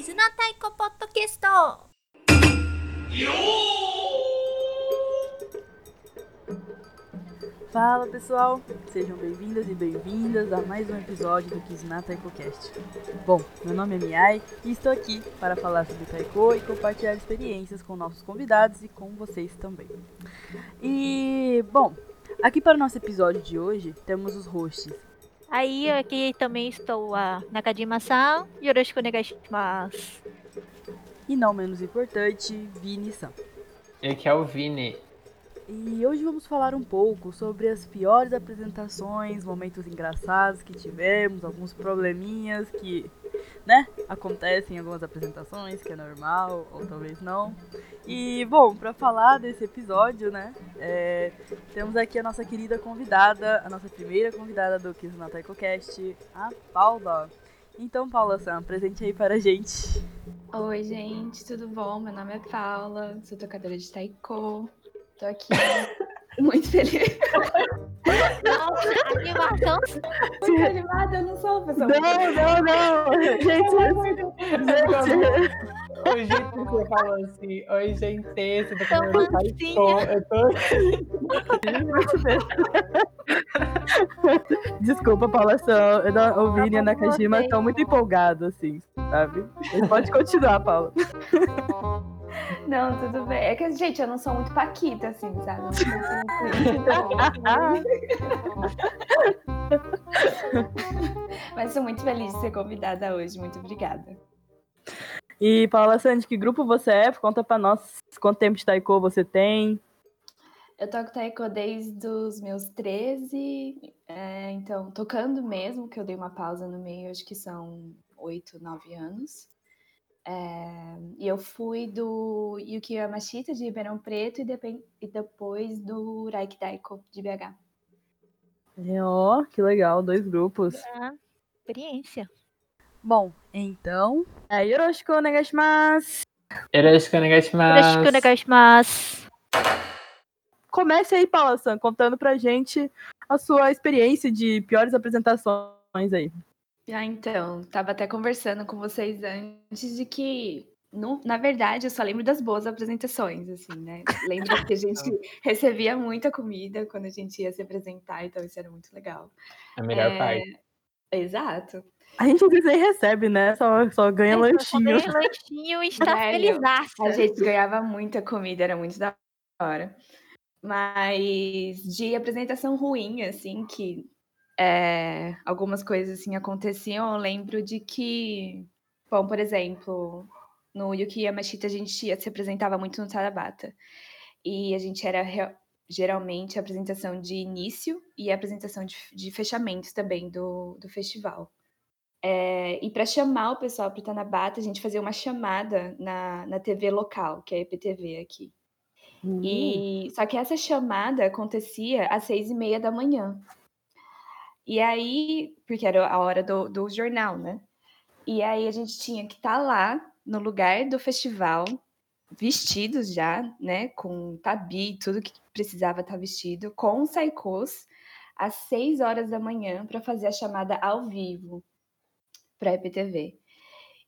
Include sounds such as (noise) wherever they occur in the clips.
絆太鼓ポッドキャストFala pessoal, sejam bem-vindas e bem-vindas a mais um episódio do Kizuna TaikoCast. Bom, meu nome é Miai e estou aqui para falar sobre Taiko e compartilhar experiências com nossos convidados e com vocês também. E, bom, aqui para o nosso episódio de hoje temos os hosts. Aí, aqui também estou a Nakajima-san. Yoroshiku onegaishimasu. E não menos importante, Vini-san. Aqui é o Vini. E hoje vamos falar um pouco sobre as piores apresentações, momentos engraçados que tivemos, alguns probleminhas que, né, acontecem em algumas apresentações, que é normal, ou talvez não. E, bom, para falar desse episódio, né, é, temos aqui a nossa querida convidada, a nossa primeira convidada do Kiss na TaikoCast, a Paula. Então, Paula Sam, presente aí para a gente. Oi, gente, tudo bom? Meu nome é Paula, sou tocadora de taiko. Tô aqui muito feliz. Nossa, animação. Muito animada, eu não sou uma pessoa. Não, não, não! Gente, gente, O jeito que você falou assim, oi gente, você tá taiko, eu tô Desculpa, Paula Sam, eu não- o Vini e a Nakajima estão muito empolgados, assim, sabe? Pode continuar, Paula. Não, tudo bem. É que, gente, eu não sou muito paquita, assim, sabe? Eu Mas sou muito feliz de ser convidada hoje. Muito obrigada. E Paula Sandy, que grupo você é? Conta pra nós quanto tempo de taiko você tem. Eu toco taiko desde os meus 13, é, então, tocando mesmo, que eu dei uma pausa no meio, acho que são 8, 9 anos. É, e eu fui do Yuki Yamashita, de Ribeirão Preto, e, depen- e depois do Raik Taiko, de BH. É, Ó, que legal, dois grupos. Ah, experiência. Bom, então. É Yoroshiku onegaishimasu. Yoroshiku onegaishimasu. Yoroshiku onegaishimasu. Comece aí, Paula San, contando pra gente a sua experiência de piores apresentações aí. Ah, então, tava até conversando com vocês antes de que, não- na verdade, eu só lembro das boas apresentações, assim, né? Lembro que a (laughs) gente recebia muita comida quando a gente ia se apresentar, então isso era muito legal. A melhor É, parte. Exato. A gente nem recebe, né? Só, só ganha Só lanchinho. ganha (laughs) lanchinho e está felizaça. A gente ganhava muita comida, era muito da hora. Mas de apresentação ruim, assim, que é, algumas coisas assim aconteciam, eu lembro de que, bom, por exemplo, no Yuki Yamashita a gente se apresentava muito no Tarabata. E a gente era geralmente a apresentação de início e a apresentação de, de fechamento também do, do festival. É, e para chamar o pessoal para o Tanabata, a gente fazia uma chamada na, na TV local, que é a EPTV aqui. Hum. E só que essa chamada acontecia às seis e meia da manhã. E aí, porque era a hora do, do jornal, né? E aí a gente tinha que estar lá no lugar do festival, vestidos já, né? Com tabi, tudo que precisava estar vestido, com saikos, às seis horas da manhã para fazer a chamada ao vivo para a EPTV.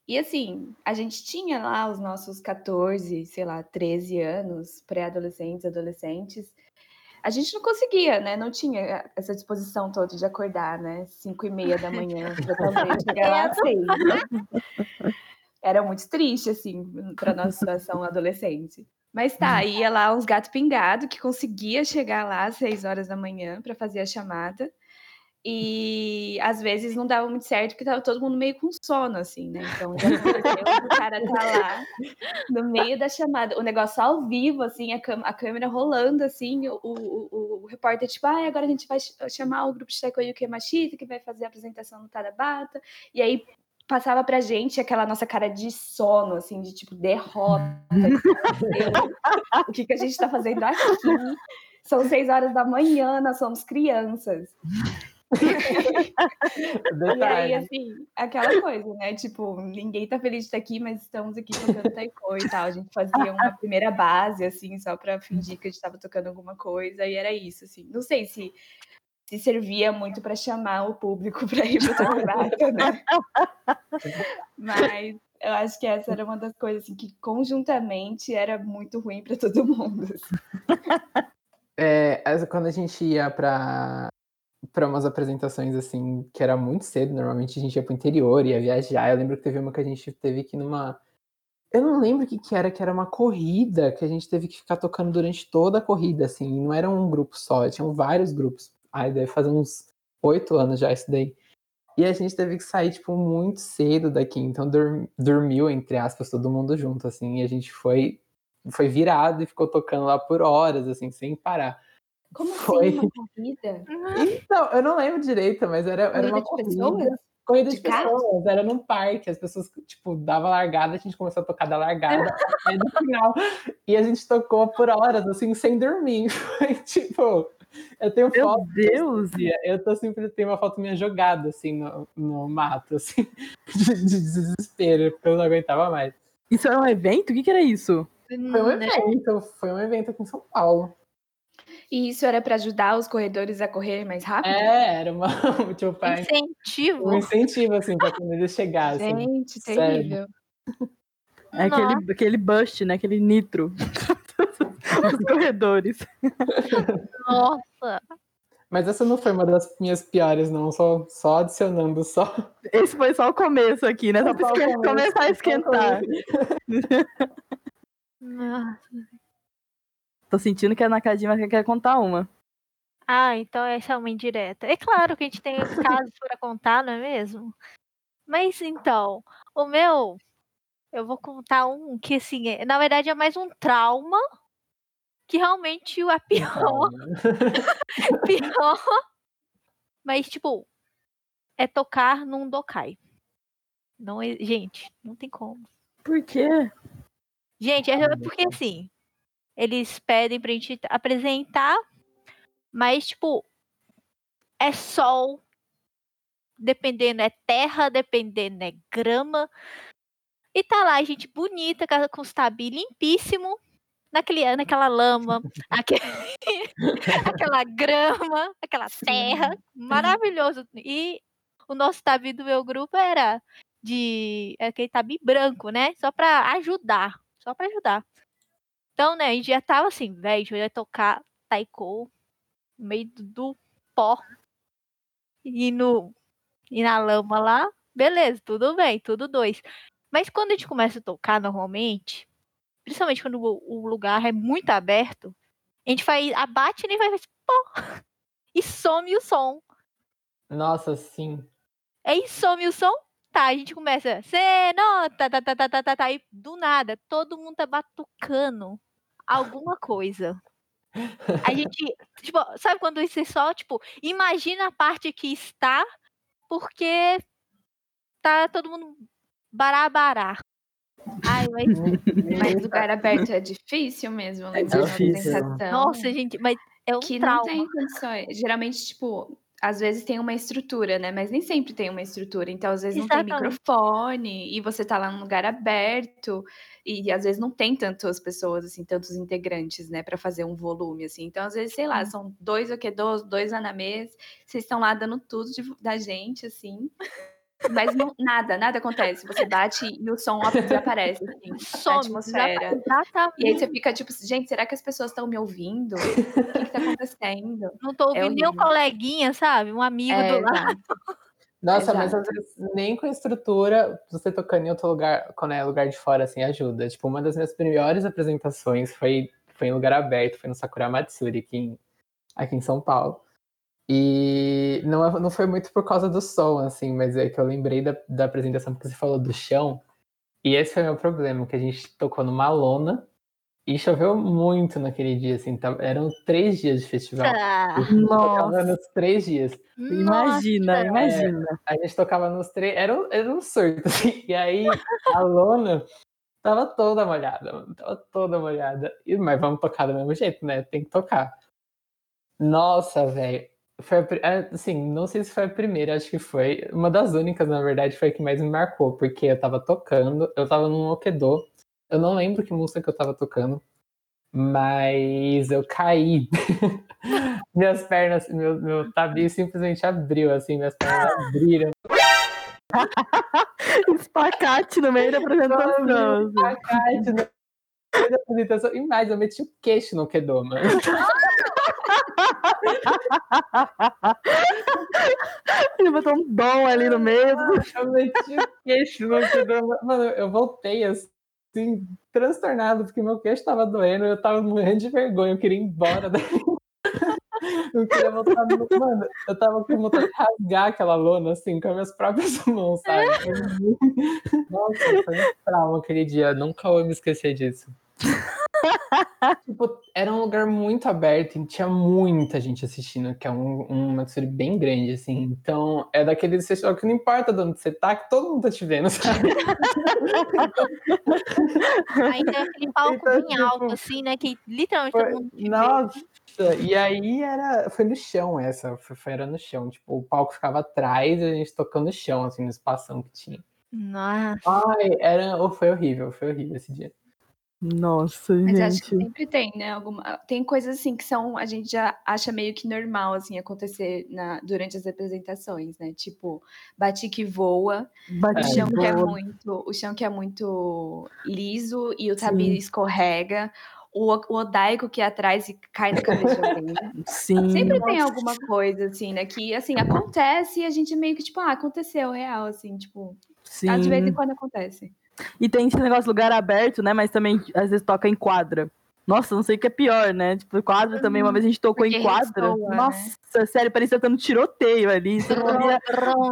E assim, a gente tinha lá os nossos 14, sei lá, 13 anos, pré-adolescentes, adolescentes. A gente não conseguia, né? Não tinha essa disposição toda de acordar, né? 5 e meia da manhã, (laughs) para talvez chegar lá às seis, né? Era muito triste, assim, para nossa situação adolescente. Mas tá, ia lá uns gato pingado que conseguia chegar lá às 6 horas da manhã para fazer a chamada. E às vezes não dava muito certo porque tava todo mundo meio com sono, assim, né? Então já (laughs) aconteceu o cara tá lá no meio da chamada, o negócio ao vivo, assim, a, a câmera rolando, assim, o, o, o- repórter, tipo, ah, agora a gente vai ch- chamar o grupo de Taiko Yuki Machita, que vai fazer a apresentação no Tarabata, e aí passava pra gente aquela nossa cara de sono, assim, de tipo, derrota. (laughs) o que, que a gente tá fazendo aqui? São seis horas da manhã, nós somos crianças. (laughs) E aí, assim, aquela coisa, né? Tipo, ninguém tá feliz de estar aqui, mas estamos aqui tocando taiko e tal. A gente fazia uma (laughs) primeira base, assim, só pra fingir que a gente tava tocando alguma coisa, e era isso, assim. Não sei se, se servia muito pra chamar o público (laughs) pra ir pro Tanabata, né? Mas eu acho que essa era uma das coisas assim, que conjuntamente era muito ruim para todo mundo. assim. É, quando a gente ia pra, pra umas apresentações assim, que era muito cedo, normalmente a gente ia pro interior, ia viajar. Eu lembro que teve uma que a gente teve que numa. Eu não lembro o que, que era, que era uma corrida, que a gente teve que ficar tocando durante toda a corrida, assim, não era um grupo só, tinham vários grupos. Ai, deve fazer uns oito anos já isso daí. E a gente teve que sair, tipo, muito cedo daqui, então dur- dormiu, entre aspas, todo mundo junto, assim, e a gente foi, foi virado e ficou tocando lá por horas, assim, sem parar. Como Foi. assim uma corrida? Então, eu não lembro direito, mas era, era Corrida uma de corrida. pessoas? Corrida de, De carro? pessoas, era num parque, as pessoas, tipo, dava largada, a gente começou a tocar da largada (laughs) até no final. E a gente tocou por horas, assim, sem dormir. (laughs) Foi tipo, eu tenho Meu foto Deus! eu tô sempre tenho uma foto minha jogada, assim, no, no mato, assim, (laughs) de, de desespero, porque eu não aguentava mais. Isso era um evento? O que, que era isso? Foi um Né? evento, foi um evento aqui em São Paulo. E isso era para ajudar os corredores a correr mais rápido? É, era uma, (laughs) tipo, pra- Incentivo. um incentivo, assim, pra quando eles chegassem. Gente, sério. terrível. É aquele, aquele bust, né? Aquele nitro. (laughs) Os corredores. Nossa. Mas essa não foi uma das minhas piores, não. Só, só adicionando só. Esse foi só o começo aqui, né? Só pra Só começo, começar a esquentar. Ah, (laughs) Tô sentindo que a Nakajima quer- contar uma. Ah, então essa é uma indireta. É claro que a gente tem casos para contar, não é mesmo? Mas então, o meu, eu vou contar um que, assim, é- na verdade é mais um trauma, que realmente é pior, pior. Mas, tipo, é tocar num dokai. Não, é- gente, não tem como. Por quê? Gente, é porque assim, eles pedem pra gente apresentar, mas tipo, é sol, dependendo é terra, dependendo é grama. E tá lá, gente bonita, com os tabi limpíssimo, naquele, naquela lama, (laughs) aque- (laughs) aquela grama, aquela terra, maravilhoso. E o nosso tabi do meu grupo era de é aquele tabi branco, né? Só pra ajudar, só pra ajudar. Então, né, a gente já tava assim, velho, a gente vai tocar taiko no meio do, pó e no e na lama lá, beleza, tudo bem, tudo dois. Mas quando a gente começa a tocar normalmente, principalmente quando o, o lugar é muito aberto, a gente faz, abate e vai pó (laughs) e some o som. Nossa, sim. Aí some o som, tá, a gente começa, cê nota, tá, tá, tá, tá, tá, tá, e do nada, todo mundo tá batucando alguma coisa. A gente, tipo, sabe quando você só, tipo, imagina a parte que está, porque tá todo mundo barabará. Ai, mas, Mas lugar aberto é difícil mesmo, lembrar uma difícil. apresentação. nossa, gente, mas é um que trauma. não tem condições. Geralmente, tipo, às vezes tem uma estrutura, né? Mas nem sempre tem uma estrutura. Então, às vezes não tem Exatamente. microfone e você tá lá num lugar aberto e às vezes não tem tantas pessoas, assim, tantos integrantes, né, Pra fazer um volume, assim. Então, às vezes, sei lá, são dois okedos, dois anamês, vocês estão lá dando tudo de- da gente, assim. Mas não- nada, nada acontece. Você bate e o som desaparece, assim, Some, atmosfera. exatamente. E aí você fica tipo, gente, será que as pessoas estão me ouvindo? O que, que tá acontecendo? Não tô ouvindo nem um coleguinha, sabe? Um amigo É, do lado. exato. Nossa, mas Exato. às vezes nem com estrutura, você tocando em outro lugar, quando é lugar de fora, assim, ajuda. Tipo, uma das minhas melhores apresentações foi, foi em lugar aberto, foi no Sakura Matsuri, aqui em, aqui em São Paulo. E não, é- não foi muito por causa do som, assim, mas é que eu lembrei da, da apresentação porque você falou do chão. E esse foi o meu problema, que a gente tocou numa lona e choveu muito naquele dia, assim, tá- eram três dias de festival. Ah, Tocava Nossa, nos três dias. imagina, Nossa. imagina. A gente tocava nos três. Era um, era um surto, (laughs) assim. E aí a lona tava toda molhada, mano. Tava toda molhada. E, mas vamos tocar do mesmo jeito, né? Tem que tocar. Nossa, velho. Foi a assim, não sei se foi a primeira, acho que foi. Uma das únicas, na verdade, foi a que mais me marcou, porque eu tava tocando, eu tava num Okedo. Eu não lembro que música que eu tava tocando, mas eu caí. (laughs) minhas pernas, meu, meu tabi simplesmente abriu, assim, minhas pernas abriram. (laughs) Espacate no meio da apresentação. de novo, da apresentação. E mais, eu meti o queixo no Kedô, mano. (laughs) Ele botou um dom ali no meio. Eu meti o queixo no Kedô. Mano, eu voltei assim, transtornado, porque meu queixo tava doendo, eu tava morrendo de vergonha, eu queria ir embora daí. Eu queria voltar no... Mano, eu tava com vontade de rasgar aquela lona, assim, com as minhas próprias mãos, sabe? (laughs) Nossa, foi um trauma aquele dia. Nunca vou me esquecer disso. (laughs) tipo, era um lugar muito aberto e tinha muita gente assistindo, que é um, uma série bem grande, assim. Então, é daquele festival que não importa de onde você tá, que todo mundo tá te vendo, sabe? (laughs) Ainda é aquele palco Então, bem tipo, alto, assim, né? Que literalmente Foi- todo mundo. Nossa, e aí era, foi no chão essa, foi, foi- era no chão, tipo, o palco ficava atrás e a gente tocando no chão, assim, no espação que tinha. Nossa. Ai, era, foi horrível, foi horrível esse dia. Nossa, Mas acho que gente. sempre tem, né? Alguma... Tem coisas assim que são, a gente já acha meio que normal, assim, acontecer na... durante as apresentações, né? Tipo, batique voa, o Bate chão que é muito, o chão que é muito liso e o tabi Sim. escorrega, o, o odaico que é atrás e cai na cabeça de. Sim. Sempre tem alguma coisa, assim, né? Que, assim, acontece e a gente meio que, tipo, ah, aconteceu, real, assim, tipo, Sim. às vezes quando acontece. E tem esse negócio de lugar aberto, né? Mas também às vezes toca em quadra. Nossa, não sei o que é pior, né? Tipo, quadra também, uma vez a gente tocou Porque em quadra. ressoa, né? Nossa, sério, parecia tendo tiroteio ali. Você não ouvia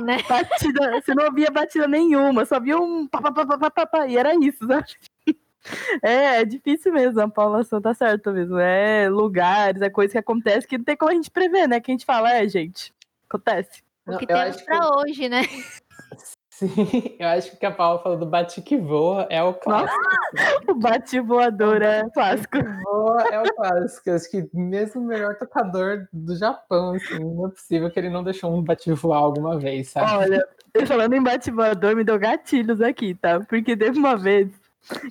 né? batida, você não ouvia batida nenhuma, só via um pá, pá, pá, pá, pá, pá, pá, e era isso, sabe? (laughs) É, é difícil mesmo, a Paula São tá certo mesmo. É lugares, é coisa que acontece que não tem como a gente prever, né? Que a gente fala, é, gente, acontece. O que eu temos pra hoje, né? Sim, (laughs) eu acho que o que a Paula falou do Batique Voa é o clássico. O bate voador é clássico. Voa é o clássico. Acho que mesmo o melhor tocador do Japão, assim, não é possível que ele não deixou um bate voar alguma vez, sabe? Olha, falando em bate voador, me deu gatilhos aqui, tá? Porque teve uma vez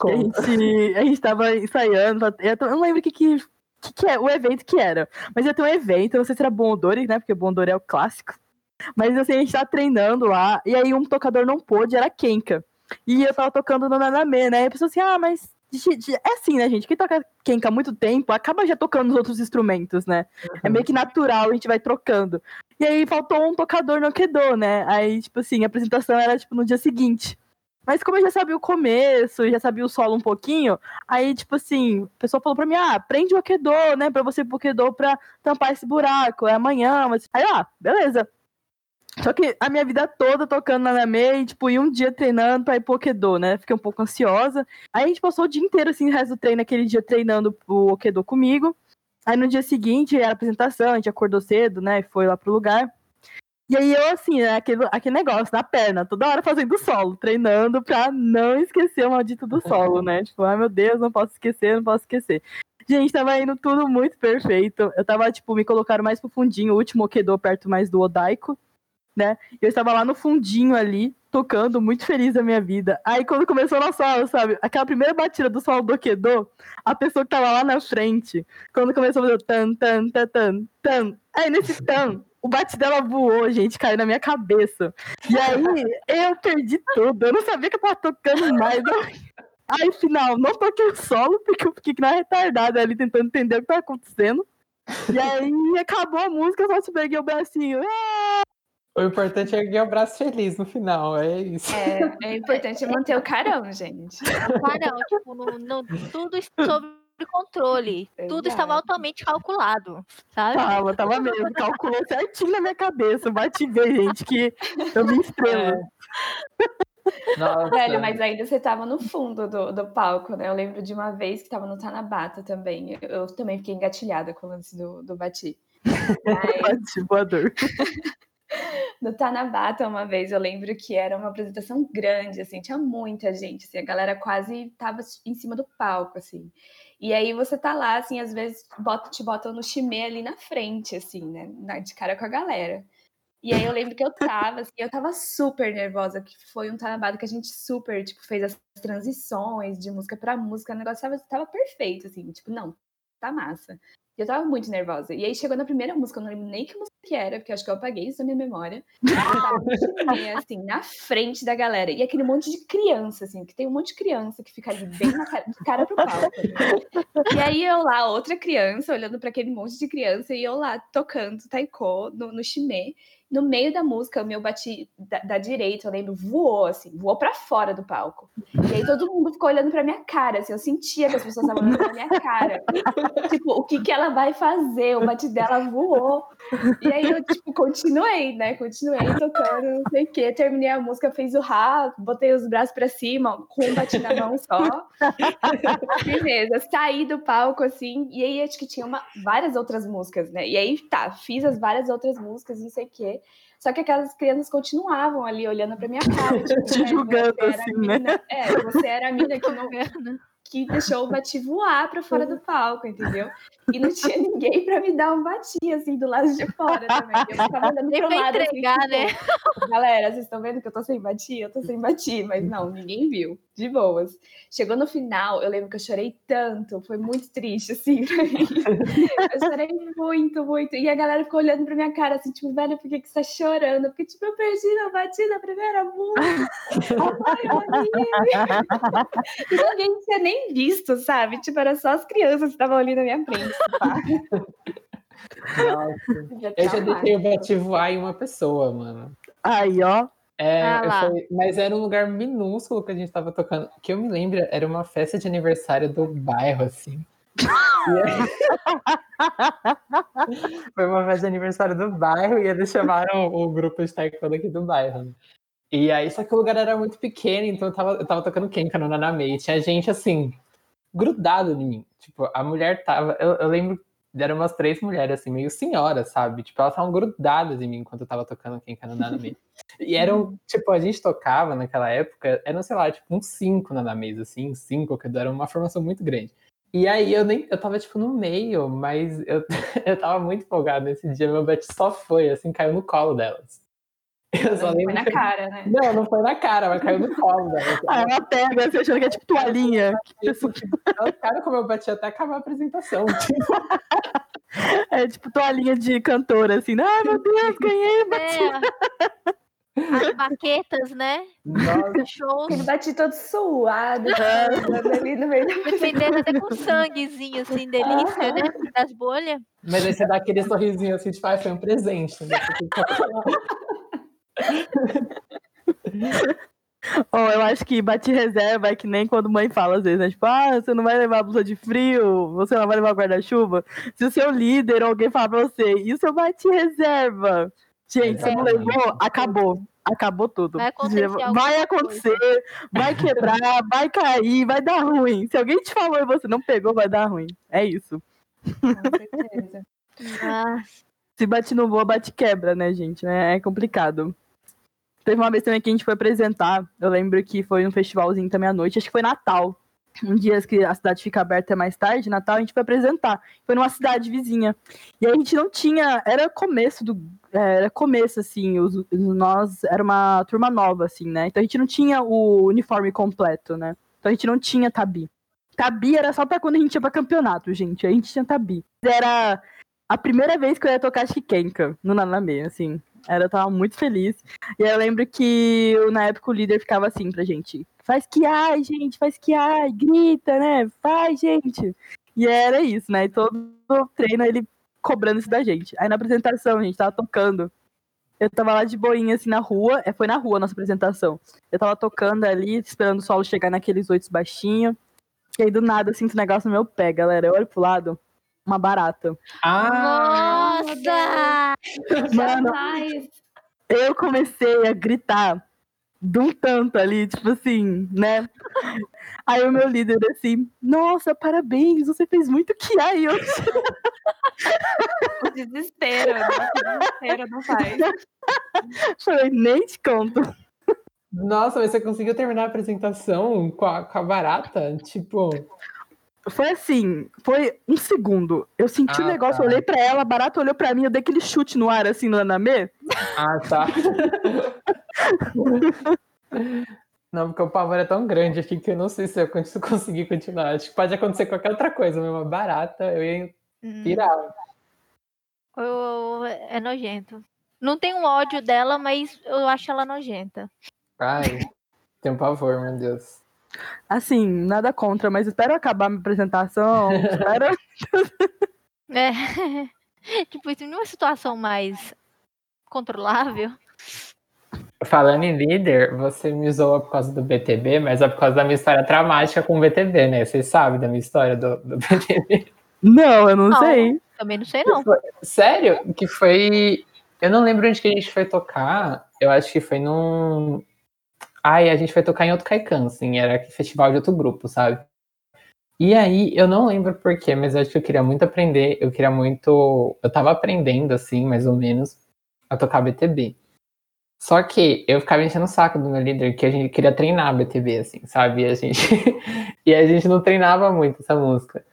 que a gente, a gente tava ensaiando, eu não lembro o que, que, que, que é, o evento que era, mas ia ter um evento, eu não sei se era Bondori, né, porque Bondori é o clássico, mas assim, a gente tava treinando lá, e aí um tocador não pôde, era Kenka, e eu tava tocando no Naname, né, e a pessoa assim, ah, mas é assim, né, gente, quem toca Kenka há muito tempo, acaba já tocando os outros instrumentos, né, é meio que natural, a gente vai trocando. E aí faltou um tocador no Kedô, né? Aí, tipo assim, a apresentação era tipo no dia seguinte. Mas como eu já sabia o começo, já sabia o solo um pouquinho, aí, tipo assim, a pessoa falou pra mim, ah, prende o Akedô, né? Pra você ir pro Akedô pra tampar esse buraco, é amanhã. Mas... Aí, ah, beleza. Só que a minha vida toda tocando na Name e, tipo, e um dia treinando pra ir pro Okedô, né? Fiquei um pouco ansiosa. Aí a gente passou o dia inteiro, assim, o resto do treino, aquele dia treinando o Okedô comigo. Aí no dia seguinte era a apresentação, a gente acordou cedo, né? E foi lá pro lugar. E aí eu, assim, né, aquele, aquele negócio na perna, toda hora fazendo solo, treinando pra não esquecer o maldito do solo, né? Tipo, ai meu Deus, não posso esquecer, não posso esquecer. Gente, tava indo tudo muito perfeito. Eu tava, tipo, me colocaram mais pro fundinho, o último Okedô perto mais do Odaiko, né? Eu estava lá no fundinho ali, tocando, muito feliz da minha vida. Aí quando começou a solo, sabe? Aquela primeira batida do solo do Okedô, a pessoa que tava lá na frente, quando começou a fazer tan, tan, tan, tan, tan. Aí nesse tan, o bate dela voou, gente, caiu na minha cabeça. E aí eu perdi tudo. Eu não sabia que eu tava tocando mais. (laughs) Aí, final, não toquei o solo, porque eu fiquei que na retardada ali tentando entender o que tava acontecendo. E aí acabou a música, eu só te peguei o bracinho. O importante é erguer o braço feliz no final, é isso. É, é importante manter o carão, gente. Carão, tipo, no, no- tudo sob controle. Tudo estava altamente calculado, sabe? Tava, tava mesmo, calculou certinho na minha cabeça. Bate ver, gente, que eu vi estrela. Nossa. Velho, mas ainda você tava no fundo do, do palco, né? Eu lembro de uma vez que tava no Tanabata também. Eu, eu também fiquei engatilhada com o lance do, do Bati. (laughs) Mas Bate voador. (laughs) (laughs) no Tanabata, uma vez, eu lembro que era uma apresentação grande, assim, tinha muita gente, assim, a galera quase tava em cima do palco, assim. E aí você tá lá, assim, às vezes bota, te botam no chimê ali na frente, assim, né? De cara com a galera. E aí eu lembro que eu tava, assim, eu tava super nervosa, que foi um Tanabata que a gente super, tipo, fez as transições de música pra música, o negócio tava, tava perfeito, assim, tipo, não, tá massa. Eu tava muito nervosa. E aí chegou na primeira música, eu não lembro nem que música que era, porque acho que eu apaguei isso da minha memória. Eu tava chimê, (laughs) assim, na frente da galera. E aquele monte de criança, assim, que tem um monte de criança que fica ali bem na cara, de cara pro palco. né? E aí eu lá, outra criança, olhando para aquele monte de criança, e eu lá tocando taiko no, no. No meio da música, o meu bati da, da direita, eu lembro, voou, assim, voou para fora do palco. E aí todo mundo ficou olhando pra minha cara, assim, eu sentia que as pessoas estavam olhando pra minha cara. tipo, o que que ela vai fazer? O bate dela voou. E aí eu, tipo, continuei, né? Continuei tocando, não sei o quê. Terminei a música, fez o rá, botei os braços pra cima, com um bati na mão só. (laughs) Beleza, saí do palco, assim, e aí acho que tinha uma, várias outras músicas, né? E aí, tá, fiz as várias outras músicas, não sei o quê. Só que aquelas crianças continuavam ali olhando pra minha cara. (laughs) Tipo, Te né, julgando, você era a assim, mina- É, você era a mina que não (laughs) que deixou o bati voar pra fora do palco, entendeu? E não tinha (laughs) ninguém pra me dar um bati, assim, do lado de fora também. Eu ficava olhando (laughs) Nem pro lado, entregar, assim, né? Galera, vocês estão vendo que eu tô sem bati? Eu tô sem bati, mas não, ninguém viu. De boas. Chegou no final, eu lembro que eu chorei tanto, foi muito triste, assim, pra mim. (laughs) Eu chorei muito, muito. E a galera ficou olhando pra minha cara, assim, tipo, velho, por que, que você tá chorando? Porque, tipo, eu perdi na bati na primeira música. E ninguém tinha nem visto, sabe? Tipo, era só as crianças que estavam ali na minha frente. Nossa. Eu já deixei o bate voar em uma pessoa, mano. Aí, ó. É, Ah mas era um lugar minúsculo que a gente tava tocando. Que eu me lembro, era uma festa de aniversário do bairro, assim. Aí- (laughs) foi uma festa de aniversário do bairro e eles chamaram o grupo de taekwondo aqui do bairro. né? E aí, só que o lugar era muito pequeno, então eu tava, eu tava tocando Kenka no Naname. E tinha gente, assim, grudado em mim. Tipo, a mulher tava. Eu, eu lembro, eram umas três mulheres, assim, meio senhoras, sabe? Tipo, elas estavam grudadas em mim enquanto eu tava tocando Kenka no Naname. E eram, tipo, a gente tocava naquela época, eram, sei lá, tipo, uns cinco na mesa, assim, cinco, que era uma formação muito grande. E aí eu nem, eu tava, tipo, no meio, mas eu, (laughs) eu tava muito empolgado nesse dia, meu bet só foi, assim, caiu no colo delas. Eu só Foi lembro na que- cara, né? Não, não foi na cara, mas caiu no colo delas. (laughs) Ah, ela pega, assim, achando que é tipo toalhinha. Cara, como eu bati até acabar a apresentação. Tipo, (laughs) É tipo toalhinha de cantora, assim. Ai, meu Deus, ganhei, bati. É. As baquetas, né? nossa, Shows. Ele bati todo suado, ali no meio da Defendendo até com sanguezinho, assim, delícia, né? Das bolhas. mas aí você dá aquele sorrisinho assim, tipo, ah, foi um presente. Né? (laughs) Ó, eu acho que bate reserva é que nem quando mãe fala às vezes, né? Tipo, ah, você não vai levar blusa de frio, você não vai levar guarda-chuva. Se o seu líder ou alguém falar pra você, e o seu bate reserva? Gente, você não levou, acabou. Acabou tudo. Vai acontecer Vai acontecer, vai quebrar, vai cair, vai dar ruim. Se alguém te falou e você não pegou, vai dar ruim. É isso. Com certeza. Ah, (laughs) Se bate no voa, bate quebra, né, gente? É complicado. Teve uma vez também que a gente foi apresentar. Eu lembro que foi um festivalzinho também à noite, acho que foi Natal. Um dia que a cidade fica aberta mais tarde, Natal, a gente foi apresentar. Foi numa cidade vizinha. E a gente não tinha. Era começo do. é, Era começo, assim. Os, nós. Era uma turma nova, assim, né? Então a gente não tinha o uniforme completo, né? Então a gente não tinha tabi. Tabi era só pra quando a gente ia pra campeonato, gente. A gente tinha tabi. Era a primeira vez que eu ia tocar Shikenka no Naname, assim. Era, eu tava muito feliz. E eu lembro que na época o líder ficava assim pra gente: faz que ai, gente, faz que ai, grita, né? Faz, gente. E era isso, né? E todo treino ele cobrando isso da gente. Aí na apresentação, a gente tava tocando. Eu tava lá de boinha, assim, na rua. É, foi na rua a nossa apresentação. Eu tava tocando ali, esperando o solo chegar naqueles oito baixinhos. E aí, do nada, eu sinto um negócio no meu pé, galera. Eu olho pro lado, uma barata. Ah, Nossa! Mano, Jamais. eu comecei a gritar de um tanto ali, tipo assim, né? Aí o meu líder assim, nossa, parabéns, você fez muito que aí hoje. O desespero, né? O desespero não faz. (laughs) Falei, nem te conto. nossa, mas você conseguiu terminar a apresentação com a, com a barata? Tipo, Foi assim, foi um segundo. Eu senti o Ah, negócio, tá. olhei pra ela, a barata olhou pra mim, eu dei aquele chute no ar, assim, no anamê. ah, tá. (laughs) Não, porque o pavor é tão grande aqui que eu não sei se eu cons- conseguir continuar. Acho que pode acontecer qualquer outra coisa, mas uma barata, eu ia Hum, Pirava. eu- é nojento. Não tenho ódio dela, mas eu acho ela nojenta. Ai, tenho pavor, meu Deus. Assim, nada contra, mas espero acabar minha apresentação. (laughs) espero... É. (laughs) tipo, isso numa situação mais controlável. Falando em líder, você me zoa por causa do BTB, mas é por causa da minha história traumática com o BTB, né? Vocês sabem da minha história do, do (laughs) BTB. Não, eu não Não. sei. Também não sei, não. Sério? Que foi. Eu não lembro onde que a gente foi tocar. Eu acho que foi num. Ai, a gente foi tocar em outro Caican, assim, era festival de outro grupo, sabe? E aí, eu não lembro porquê, mas eu acho que eu queria muito aprender. Eu queria muito. Eu tava aprendendo, assim, mais ou menos, a tocar BTB. Só que eu ficava enchendo o saco do meu líder que a gente queria treinar BTB, assim, sabe? E a gente, (laughs) e a gente não treinava muito essa música.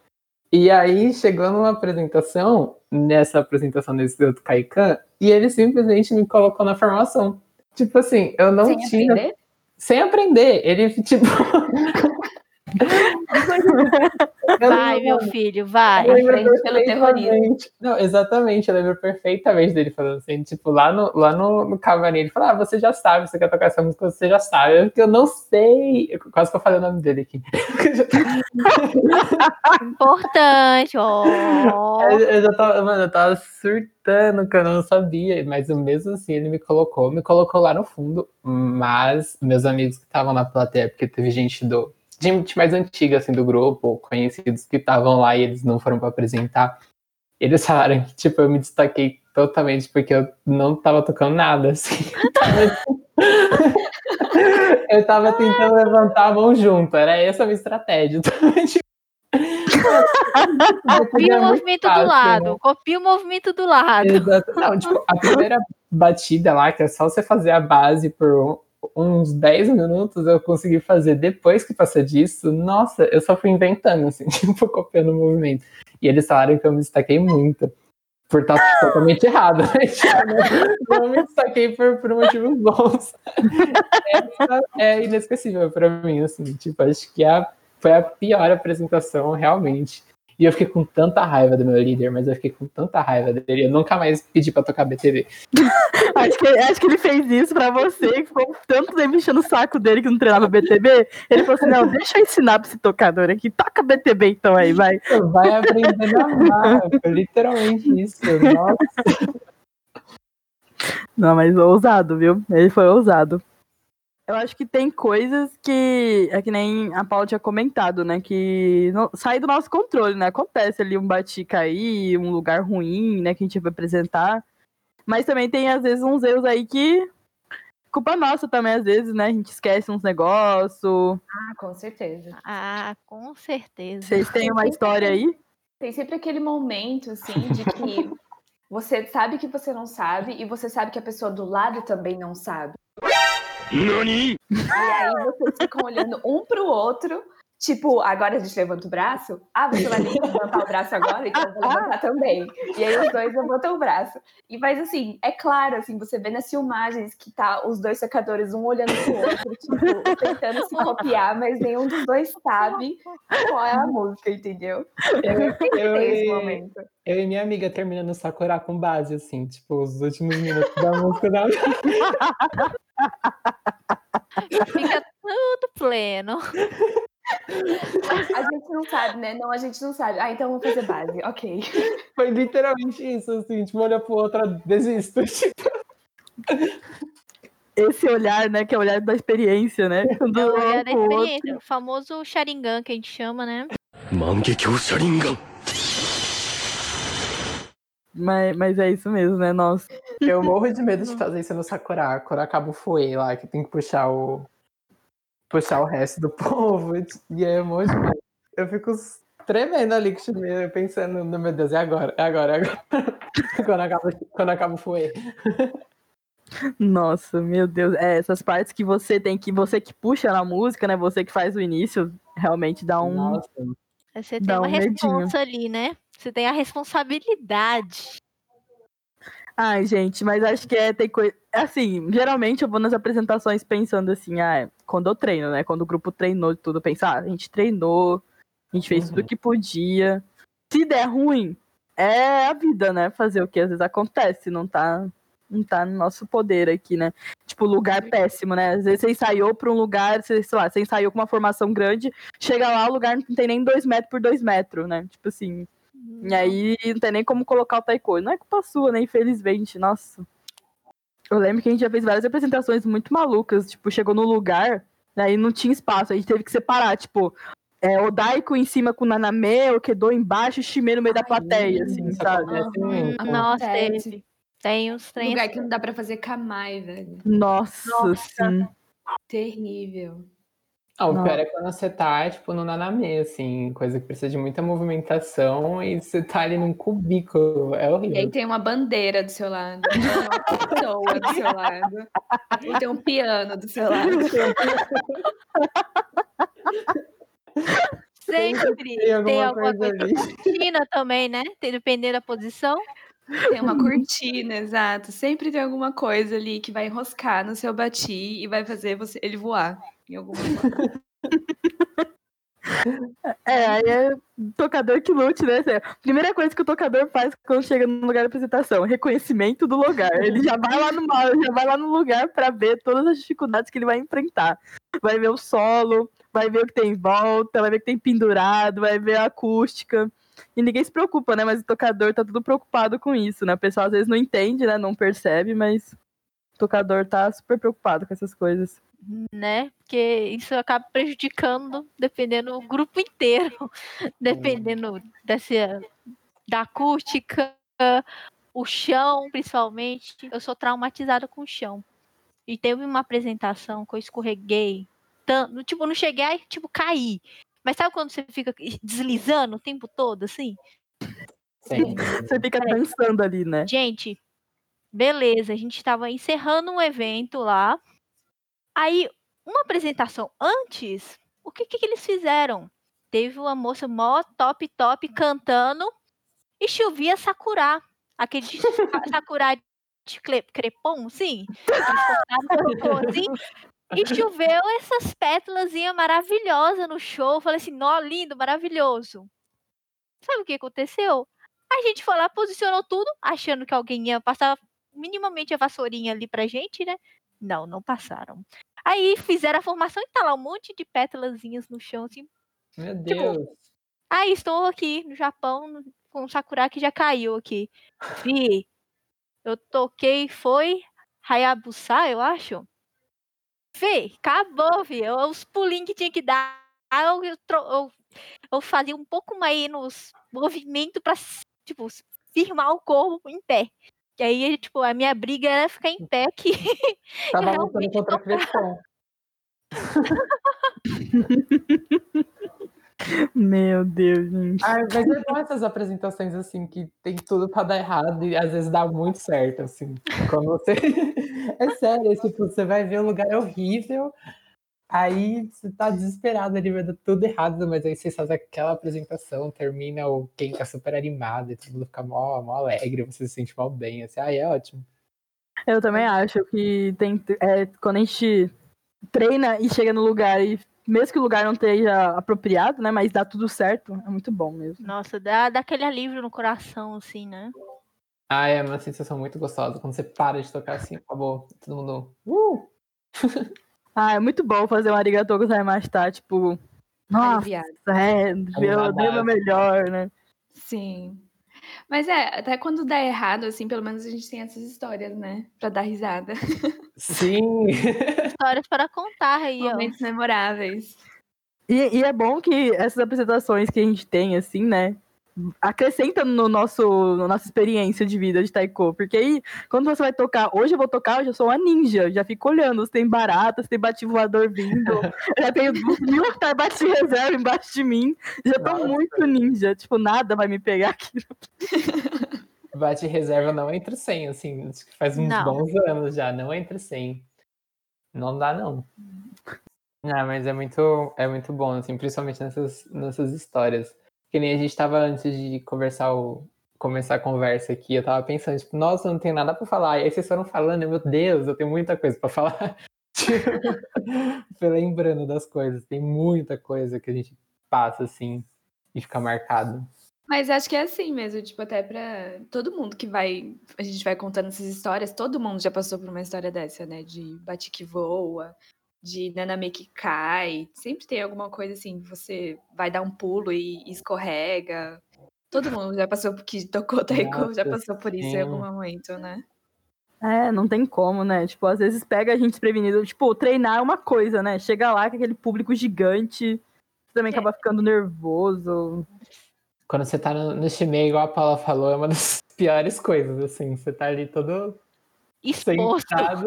E aí chegou numa apresentação, nessa apresentação desse outro Caican, e ele simplesmente me colocou na formação. Tipo assim, eu não Sem tinha. aprender? Sem aprender. Ele, (laughs) tipo. Vai, meu filho, vai. eu lembro Aprende pelo perfeitamente. Não, exatamente, eu lembro perfeitamente dele falando assim, tipo, lá no, lá no, no camarim, ele falou, ah, você já sabe, você quer tocar essa música, você já sabe. Eu, eu não sei. Eu- quase que eu falei o nome dele aqui. (laughs) Importante, ó. Eu, eu já tava, mano, eu tava surtando que eu não sabia, mas mesmo assim ele me colocou, me colocou lá no fundo, mas meus amigos que estavam na plateia, porque teve gente do gente mais antiga assim do grupo, conhecidos que estavam lá e eles não foram pra apresentar, eles falaram que tipo eu me destaquei totalmente porque eu não tava tocando nada assim. (laughs) eu tava tentando levantar a mão junto, era essa a minha estratégia. (laughs) Copia É o muito movimento fácil, do né? lado. Copia o movimento do lado. Exato. Não, tipo, a primeira batida lá, que é só você fazer a base por um- uns 10 minutos, eu consegui fazer. Depois que passou disso, nossa, eu só fui inventando, assim, (laughs) tipo, copiando o movimento. E eles falaram que eu me destaquei muito. Por estar (gasps) totalmente errado. mas, (laughs) Eu não me destaquei por, por motivos bons. Essa é inesquecível pra mim, assim. Tipo, acho que a, foi a pior apresentação, realmente. E eu fiquei com tanta raiva do meu líder, mas eu fiquei com tanta raiva dele. Eu nunca mais pedi pra tocar BTV. (laughs) Acho que, acho que ele fez isso pra você, que ficou tanto tempo enchendo o saco dele que não treinava BTB. Ele falou assim: não, deixa eu ensinar pra esse tocador aqui. Toca BTB então aí, vai. Vai aprender a amar. Literalmente isso. Nossa. Não, mas ousado, viu? Ele foi ousado. Eu acho que tem coisas que, é que nem a Paula tinha comentado, né? Que não, sai do nosso controle, né? Acontece ali um bati cair, um lugar ruim, né? Que a gente vai apresentar. Mas também tem, às vezes, uns erros aí que. Culpa nossa também, às vezes, né? A gente esquece uns negócios. Ah, com certeza. Ah, com certeza. Vocês têm uma história aí? Tem sempre aquele momento, assim, de que (laughs) você sabe que você não sabe e você sabe que a pessoa do lado também não sabe. E aí vocês ficam olhando um pro outro, tipo, agora a gente levanta o braço. Ah, você vai levantar o braço agora? Então eu vou levantar também. E aí os dois levantam o braço. E mas assim, é claro, assim, você vê nas filmagens que tá os dois secadores um olhando pro outro, tipo, tentando se copiar, mas nenhum dos dois sabe qual é a música, entendeu? Eu, esse e- momento. eu e minha amiga terminando Sakura com base, assim, tipo, os últimos minutos da música da (laughs) Fica tudo pleno. A gente não sabe, né? Não, a gente não sabe. Ah, então vamos fazer base, ok. Foi literalmente isso, assim, tipo, olha pro outra, desisto. Tipo. Esse olhar, né? Que é o olhar da experiência, né? Do é o olhar da experiência, o famoso Sharingan que a gente chama, né? Mangekyou Sharingan. Mas, mas é isso mesmo, né? Nossa. Eu morro de medo de fazer isso no Sakura, quando acaba o Fuei lá, que tem que puxar o. puxar o resto do (laughs) povo. E aí eu morro de medo. Eu fico tremendo ali, pensando, no meu Deus, é agora, é agora, é agora. (laughs) quando, acaba, quando acaba o Fuei. Nossa, meu Deus. É, essas partes que você tem que. Você que puxa na música, né? Você que faz o início, realmente dá um. Nossa. Você Dá tem uma um medinho. responsa ali, né? Você tem a responsabilidade. Ai, gente, mas acho que é tem coisa. Assim, geralmente eu vou nas apresentações pensando assim, ah, é quando eu treino, né? Quando o grupo treinou e tudo, pensar, ah, a gente treinou, a gente fez tudo Uhum. que podia. Se der ruim, é a vida, né? Fazer o que às vezes acontece, não tá, não tá no nosso poder aqui, né? Tipo, lugar péssimo, né? Às vezes você ensaiou pra um lugar, sei lá, você ensaiou com uma formação grande, chega lá, o lugar não tem nem dois metros por dois metros, né? Tipo assim. E aí não tem nem como colocar o taiko. Não é culpa sua, né? Infelizmente, nossa. Eu lembro que a gente já fez várias apresentações muito malucas. Tipo, chegou no lugar, né, e não tinha espaço. A gente teve que separar, tipo, é, o Daiko em cima com o Naname, o Kedo embaixo e o Shime no meio da plateia, assim, sabe? muito. Nossa, teve. Tem uns trem Lugar assim. que não dá pra fazer kamai, velho. Nossa, Nossa. sim. Terrível. Ah, o Não. pior é quando você tá, tipo, no naname, assim, coisa que precisa de muita movimentação e você tá ali num cubículo. É E aí horrível. tem uma bandeira do seu lado, tem uma pessoa do seu lado, ou tem um piano do seu lado. Sempre Tem tem alguma alguma coisa coisa. ali. Cortina também, né? Tem- Dependendo da posição. Tem uma cortina, exato. Sempre tem alguma coisa ali que vai enroscar no seu bati e vai fazer você ele voar em algum momento. (laughs) É, aí é tocador que lute, né? Primeira coisa que o tocador faz quando chega no lugar de apresentação, reconhecimento do lugar. Ele já vai lá no já vai lá no lugar para ver todas as dificuldades que ele vai enfrentar. Vai ver o solo, vai ver o que tem em volta, vai ver o que tem pendurado, vai ver a acústica. E ninguém se preocupa, né? Mas o tocador tá tudo preocupado com isso, né? O pessoal às vezes não entende, né? Não percebe, mas o tocador tá super preocupado com essas coisas. Né? Porque isso acaba prejudicando, dependendo do grupo inteiro, (laughs) dependendo dessa, da acústica, o chão, principalmente. Eu sou traumatizada com o chão. E teve uma apresentação que eu escorreguei. Tanto, tipo, não cheguei a tipo, cair. Mas sabe quando você fica deslizando o tempo todo, assim? Sim. Você fica dançando ali, né? Gente, beleza, a gente estava encerrando um evento lá. Aí, uma apresentação antes, o que, que, eles fizeram? Teve uma moça mó top, top cantando e chovia Sakura. Aquele (laughs) Sakura de cre- crepom, sim. Assim, e choveu essas pétalas maravilhosas no show. Eu falei assim, nó, lindo, maravilhoso. Sabe o que aconteceu? A gente foi lá, posicionou tudo, achando que alguém ia passar minimamente a vassourinha ali pra gente, né? Não, não passaram. Aí fizeram a formação e tá lá um monte de pétalazinhas no chão, assim. Meu Deus. Ah, estou aqui no Japão com o Sakura que já caiu aqui. Fi, eu toquei, foi Hayabusa, eu acho. Fi, acabou, vi. Os pulinhos que tinha que dar, eu, eu, eu- eu fazia um pouco mais nos movimentos pra, tipo, firmar o corpo em pé. E aí, tipo, a minha briga era ficar em pé aqui. (laughs) Tava lutando contra a Crepom. Meu Deus, gente. Ah, mas é bom essas apresentações assim que tem tudo pra dar errado e às vezes dá muito certo, assim. Quando você. (laughs) é sério, tipo, você vai ver um lugar horrível, aí você tá desesperado ali, vai dar tudo errado, mas aí você faz aquela apresentação, termina o quem tá super animado e todo mundo fica mó, mó alegre, você se sente mal bem, assim, aí é ótimo. Eu também acho que tem é, quando a gente treina e chega no lugar e mesmo que o lugar não esteja apropriado, né, mas dá tudo certo, é muito bom mesmo. Nossa, dá, dá aquele alívio no coração, assim, né? Ah, é uma sensação muito gostosa. Quando você para de tocar assim, acabou. Todo mundo. Uh! (laughs) Ah, é muito bom fazer um arigatou gozaimashita, tipo, nossa, é, eu dei o badass. meu melhor, né? Sim. Mas é, até quando dá errado, assim, pelo menos a gente tem essas histórias, né? Pra dar risada. Sim! (laughs) Histórias para contar aí, ó. Momentos memoráveis. E, e é bom que essas apresentações que a gente tem, assim, né? Acrescenta no nosso, na nossa experiência de vida de taiko. Porque aí, quando você vai tocar, hoje eu vou tocar, eu já sou uma ninja. Já fico olhando se tem barata, se tem bate voador vindo. (laughs) Já tenho mil bate reserva embaixo de mim. Já tô Nossa. muito ninja. Tipo, nada vai me pegar aqui. (laughs) Bate reserva não entre 100, assim, acho que faz uns Não. bons anos já, não entre 100. Não dá, não. Ah, mas é muito, é muito bom, assim, principalmente nessas, nessas histórias. Que nem a gente tava antes de conversar o, começar a conversa aqui, eu tava pensando, tipo, nossa, não tenho nada pra falar. E aí vocês foram falando, meu Deus, eu tenho muita coisa pra falar. (laughs) Tipo, lembrando das coisas. Tem muita coisa que a gente passa, assim, e fica marcado. Mas acho que é assim mesmo, tipo, até pra todo mundo que vai. A gente vai contando essas histórias, todo mundo já passou por uma história dessa, né? De bate que voa, de naname que cai. Sempre tem alguma coisa assim, você vai dar um pulo e escorrega. Todo mundo já passou por que tocou taiko, já Nossa, passou por isso em sim. algum momento, né? É, não tem como, né? Tipo, às vezes pega a gente desprevenido. Tipo, treinar é uma coisa, né? Chega lá com aquele público gigante, você também acaba ficando nervoso. Quando você tá no, no Shimei, igual a Paula falou, é uma das (laughs) piores coisas, assim. Você tá ali todo Exposto. sentado.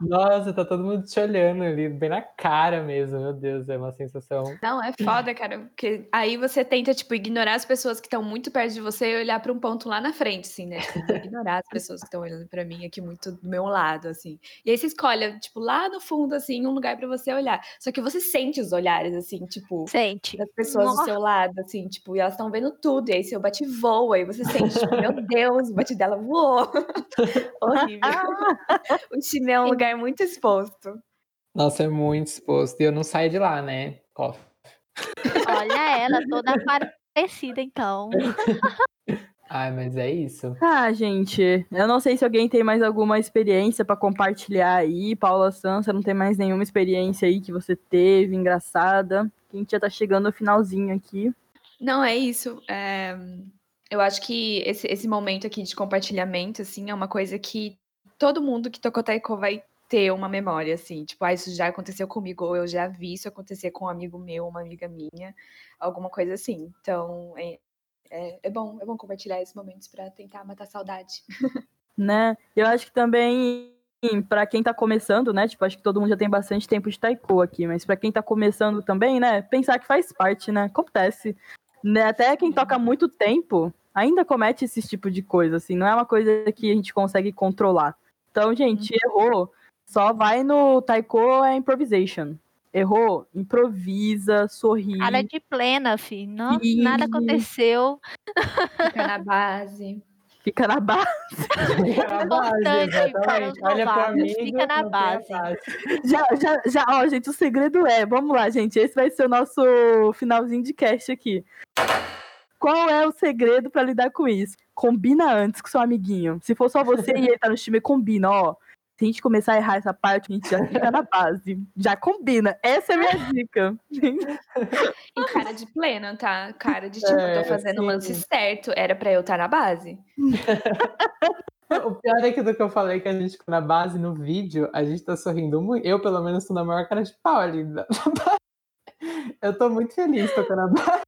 Nossa, tá todo mundo te olhando ali, bem na cara mesmo. Meu Deus, é uma sensação. Não, é foda, cara, porque aí você tenta, tipo, ignorar as pessoas que estão muito perto de você e olhar pra um ponto lá na frente, assim, né? Tipo, ignorar as pessoas que estão olhando pra mim aqui muito do meu lado, assim. E aí você escolhe, tipo, lá no fundo, assim, um lugar pra você olhar. Só que você sente os olhares, assim, tipo, Sente. das pessoas do Nossa. seu lado, assim, tipo, e elas estão vendo tudo. E aí seu bate voa, e você sente, tipo, meu (laughs) Deus, o bate dela voou. (laughs) Horrível. (laughs) o time é um lugar muito exposto. Nossa, é muito exposto. E eu não saio de lá, né? Coffee. Olha (laughs) ela toda parecida, então. (laughs) Ai, mas é isso. Ah, gente, eu não sei se alguém tem mais alguma experiência pra compartilhar aí. Paula Sansa, não tem mais nenhuma experiência aí que você teve, engraçada. A gente já tá chegando no finalzinho aqui. Não, é isso. É, Eu acho que esse, esse momento aqui de compartilhamento, assim, é uma coisa que todo mundo que tocou taiko vai ter uma memória, assim. Tipo, ah, isso já aconteceu comigo, ou eu já vi isso acontecer com um amigo meu, uma amiga minha, alguma coisa assim. Então, é, é, é bom, é bom compartilhar esses momentos pra tentar matar a saudade. (laughs) né? Eu acho que também pra quem tá começando, né? Tipo, acho que todo mundo já tem bastante tempo de taiko aqui, mas pra quem tá começando também, né? Pensar que faz parte, né? Acontece. Né? Até quem toca muito tempo ainda comete esse tipo de coisa, assim, não é uma coisa que a gente consegue controlar. Então, gente, errou, só vai no taiko é improvisation. Errou, improvisa, sorri. Cara de plena, filho. Não, Ih. nada aconteceu. Fica na base. Fica na base. (laughs) Fica na base, Importante Olha novatos, amigo, fica na base. Já, já, já, ó, gente, o segredo é, vamos lá, gente, esse vai ser o nosso finalzinho de cast aqui. Qual é o segredo pra lidar com isso? Combina antes com seu amiguinho. Se for só você e ele tá no time, combina, ó. Se a gente começar a errar essa parte, a gente já fica na base. Já combina. Essa é a minha dica. E cara de plena, tá? Cara de tipo, É, tô fazendo o lance certo, era pra eu estar na base. (laughs) O pior é que do que eu falei que a gente ficou na base no vídeo, a gente tá sorrindo muito. Eu, pelo menos, tô na maior cara de pau ali. (laughs) Eu tô muito feliz tocando a base.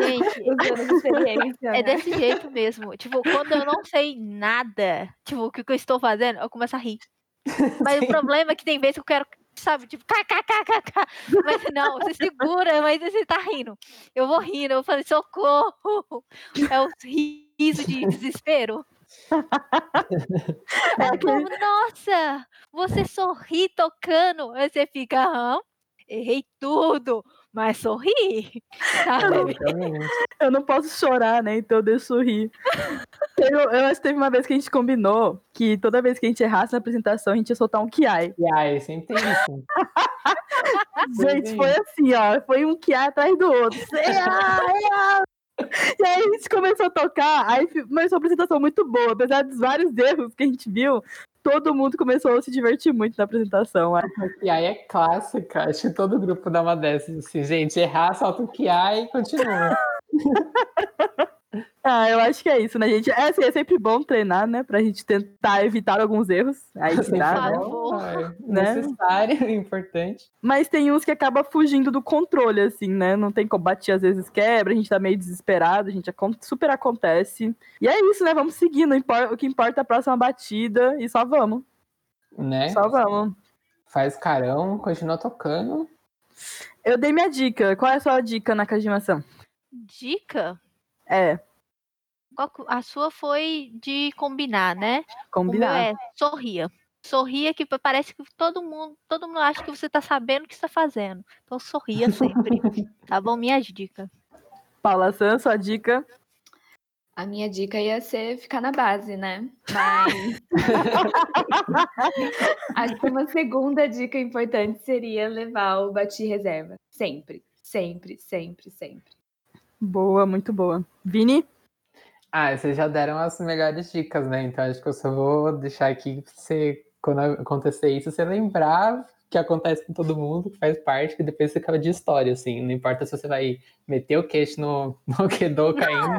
Gente, de é né? desse jeito mesmo. Tipo, quando eu não sei nada, tipo, o que que eu estou fazendo, eu começo a rir. (laughs) Mas o problema é que tem vezes que eu quero, sabe, tipo, kkkk. Mas não, você segura, mas você tá rindo. Eu vou rindo, eu falei, socorro. É o riso de desespero. É o povo, nossa, você sorri tocando. Aí você fica, aham, errei tudo, mas sorri. (laughs) Sabe? Exatamente. Eu não posso chorar, né? Então eu deixo rir. Eu, eu acho que teve uma vez que a gente combinou que toda vez que a gente errasse na apresentação, a gente ia soltar um kiai. E aí, sempre tem isso. (laughs) Gente, foi assim, ó. Foi um que atrás do outro. (laughs) Ea, ea. E aí a gente começou a tocar, aí fi- começou uma apresentação muito boa, apesar dos vários erros que a gente viu, todo mundo começou a se divertir muito na apresentação. né? E aí é clássica. Acho que todo grupo dá uma dessas. Assim, gente, errar, solta o QI e continua. (laughs) Ah, eu acho que é isso, né, gente? É, assim, é sempre bom treinar, né, pra gente tentar evitar alguns erros. Aí Sempre dá, né? bom, é Né? necessário, (laughs) importante. Mas tem uns que acaba fugindo do controle, assim, né? Não tem como bater, às vezes quebra, a gente tá meio desesperado, a gente super acontece. E é isso, né? Vamos importa, o que importa é a próxima batida e só vamos. Né? Só vamos. Faz carão, continua tocando. Eu dei minha dica. Qual é a sua dica na Kajimação? Dica? É, A sua foi de combinar, né? O meu combinar. é sorria. Sorria que parece que todo mundo, todo mundo acha que você tá sabendo o que está fazendo. Então sorria sempre. (laughs) tá bom? Minhas dicas. Paula San, sua dica. A minha dica ia ser ficar na base, né? Mas. (laughs) Acho que uma segunda dica importante seria levar o bati reserva. Sempre, sempre, sempre, sempre. Boa, muito boa. Vini? Ah, vocês já deram as melhores dicas, né? Então acho que eu só vou deixar aqui pra você, quando acontecer isso, você lembrar que acontece com todo mundo, que faz parte, que depois você acaba de história, assim. Não importa se você vai meter o queixo no, (laughs) no Kedo caindo.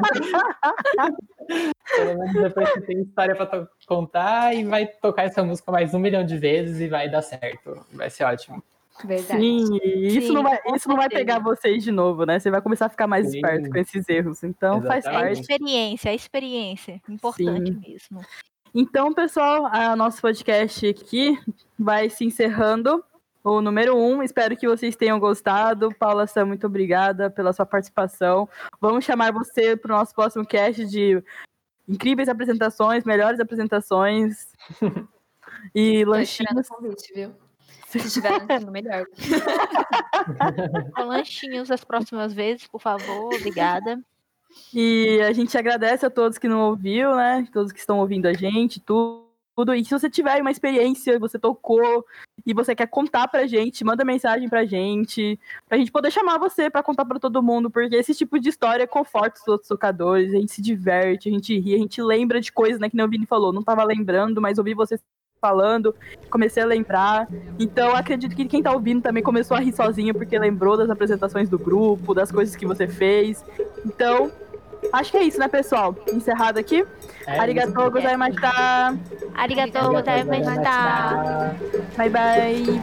Pelo menos depois você tem história pra contar e vai tocar essa música mais um milhão de vezes e vai dar certo. Vai ser ótimo. Verdade. Sim, isso Sim, não vai, isso não vai pegar vocês de novo, né? Você vai começar a ficar mais Sim. esperto com esses erros. Então faz É a Exatamente. parte. experiência, é a experiência. Importante mesmo. Então, pessoal, a nosso podcast aqui vai se encerrando. O número um, espero que vocês tenham gostado. Paula Sam, muito obrigada pela sua participação. Vamos chamar você para o nosso próximo cast de incríveis apresentações, melhores apresentações (laughs) e lanchinhos. convite, viu? Se estiver lançando, melhor. (laughs) Com lanchinhos as próximas vezes, por favor. Obrigada. E a gente agradece a todos que não ouviu, né? Todos que estão ouvindo a gente, tudo. tudo. E se você tiver uma experiência, você tocou e você quer contar pra gente, manda mensagem pra gente, pra gente poder chamar você pra contar pra todo mundo, porque esse tipo de história conforta os outros tocadores, a gente se diverte, a gente ri, a gente lembra de coisas, né, que nem o Vini falou, não tava lembrando, mas ouvi você falando, comecei a lembrar. Então, acredito que quem tá ouvindo também começou a rir sozinho porque lembrou das apresentações do grupo, das coisas que você fez. Então, acho que é isso, né, pessoal? Encerrado aqui. É Arigatou isso. gozaimashita. Arigatou gozaimashita. Bye, bye.